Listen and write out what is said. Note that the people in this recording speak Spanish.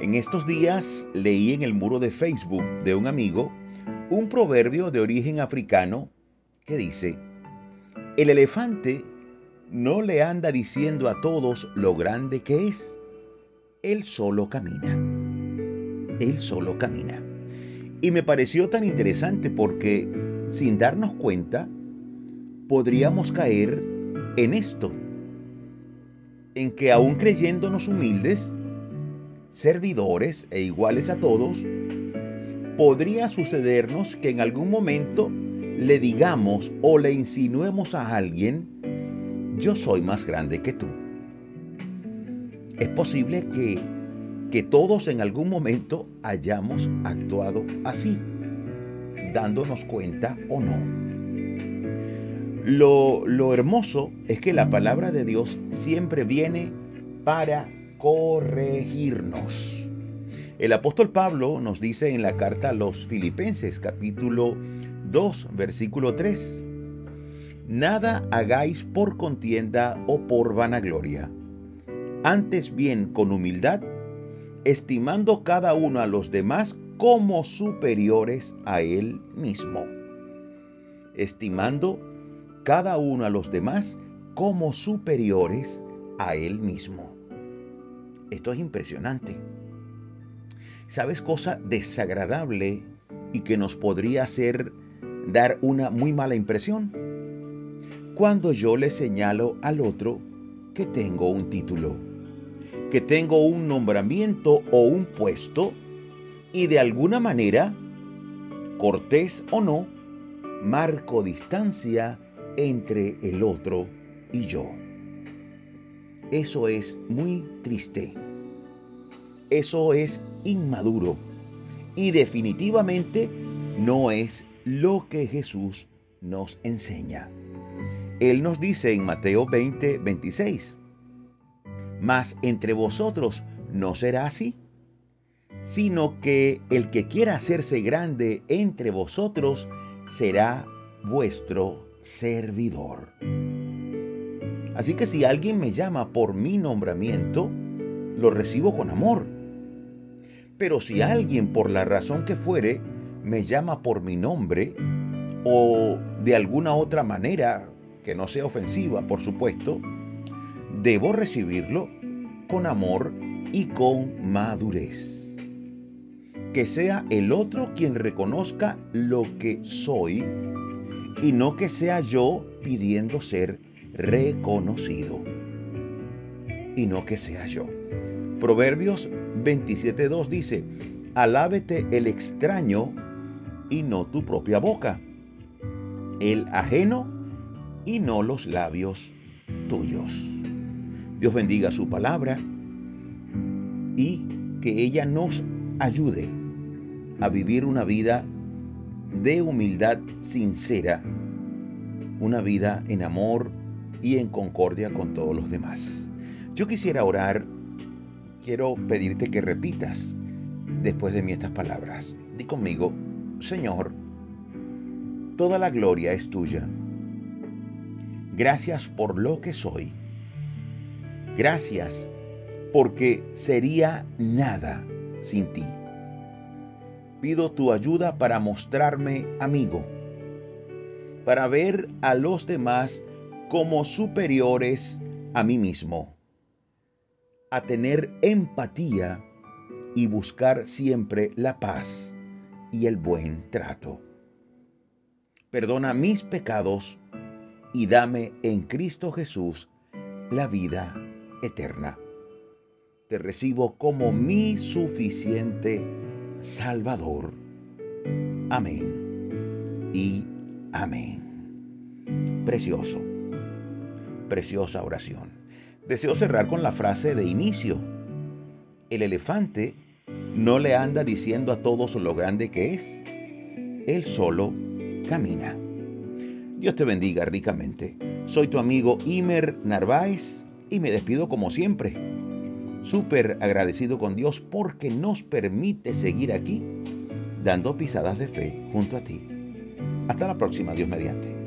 En estos días leí en el muro de Facebook de un amigo un proverbio de origen africano que dice, el elefante no le anda diciendo a todos lo grande que es, él solo camina. Él solo camina. Y me pareció tan interesante porque, sin darnos cuenta, podríamos caer en esto, en que aún creyéndonos humildes, servidores e iguales a todos, podría sucedernos que en algún momento le digamos o le insinuemos a alguien, yo soy más grande que tú. Es posible que, que todos en algún momento hayamos actuado así, dándonos cuenta o no. Lo, lo hermoso es que la palabra de Dios siempre viene para corregirnos. El apóstol Pablo nos dice en la carta a los Filipenses capítulo 2 versículo 3, Nada hagáis por contienda o por vanagloria, antes bien con humildad, estimando cada uno a los demás como superiores a él mismo. Estimando cada uno a los demás como superiores a él mismo. Esto es impresionante. ¿Sabes cosa desagradable y que nos podría hacer dar una muy mala impresión? Cuando yo le señalo al otro que tengo un título, que tengo un nombramiento o un puesto y de alguna manera, cortés o no, marco distancia entre el otro y yo. Eso es muy triste. Eso es inmaduro. Y definitivamente no es lo que Jesús nos enseña. Él nos dice en Mateo 20, 26, Mas entre vosotros no será así, sino que el que quiera hacerse grande entre vosotros será vuestro servidor. Así que si alguien me llama por mi nombramiento, lo recibo con amor. Pero si alguien por la razón que fuere me llama por mi nombre o de alguna otra manera que no sea ofensiva, por supuesto, debo recibirlo con amor y con madurez. Que sea el otro quien reconozca lo que soy y no que sea yo pidiendo ser reconocido. Y no que sea yo. Proverbios 27.2 dice, alábete el extraño y no tu propia boca, el ajeno y no los labios tuyos. Dios bendiga su palabra y que ella nos ayude a vivir una vida de humildad sincera una vida en amor y en concordia con todos los demás. Yo quisiera orar, quiero pedirte que repitas después de mí estas palabras. Di conmigo, Señor, toda la gloria es tuya. Gracias por lo que soy. Gracias porque sería nada sin ti. Pido tu ayuda para mostrarme amigo para ver a los demás como superiores a mí mismo, a tener empatía y buscar siempre la paz y el buen trato. Perdona mis pecados y dame en Cristo Jesús la vida eterna. Te recibo como mi suficiente Salvador. Amén. Y Amén. Precioso. Preciosa oración. Deseo cerrar con la frase de inicio. El elefante no le anda diciendo a todos lo grande que es. Él solo camina. Dios te bendiga ricamente. Soy tu amigo Imer Narváez y me despido como siempre. Súper agradecido con Dios porque nos permite seguir aquí dando pisadas de fe junto a ti. Hasta la próxima, Dios mediante.